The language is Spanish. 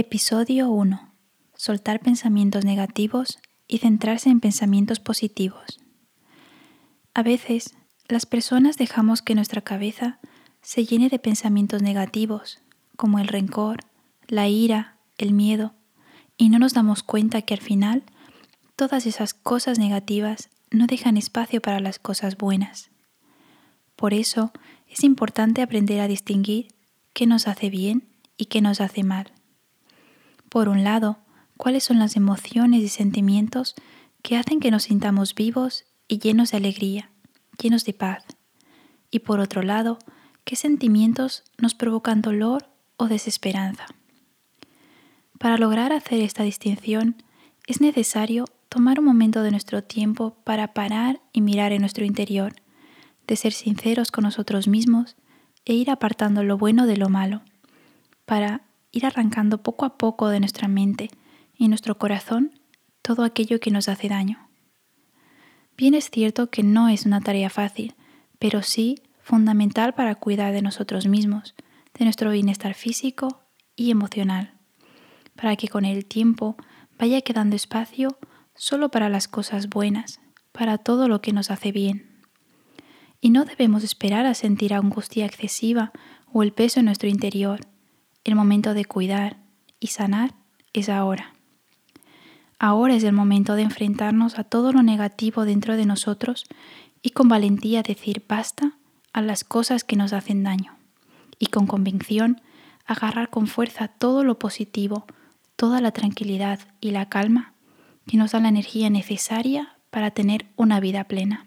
Episodio 1. Soltar pensamientos negativos y centrarse en pensamientos positivos. A veces, las personas dejamos que nuestra cabeza se llene de pensamientos negativos, como el rencor, la ira, el miedo, y no nos damos cuenta que al final todas esas cosas negativas no dejan espacio para las cosas buenas. Por eso es importante aprender a distinguir qué nos hace bien y qué nos hace mal. Por un lado, cuáles son las emociones y sentimientos que hacen que nos sintamos vivos y llenos de alegría, llenos de paz. Y por otro lado, qué sentimientos nos provocan dolor o desesperanza. Para lograr hacer esta distinción, es necesario tomar un momento de nuestro tiempo para parar y mirar en nuestro interior, de ser sinceros con nosotros mismos e ir apartando lo bueno de lo malo, para ir arrancando poco a poco de nuestra mente y nuestro corazón todo aquello que nos hace daño. Bien es cierto que no es una tarea fácil, pero sí fundamental para cuidar de nosotros mismos, de nuestro bienestar físico y emocional, para que con el tiempo vaya quedando espacio solo para las cosas buenas, para todo lo que nos hace bien. Y no debemos esperar a sentir angustia excesiva o el peso en nuestro interior. El momento de cuidar y sanar es ahora. Ahora es el momento de enfrentarnos a todo lo negativo dentro de nosotros y con valentía decir basta a las cosas que nos hacen daño y con convicción agarrar con fuerza todo lo positivo, toda la tranquilidad y la calma que nos da la energía necesaria para tener una vida plena.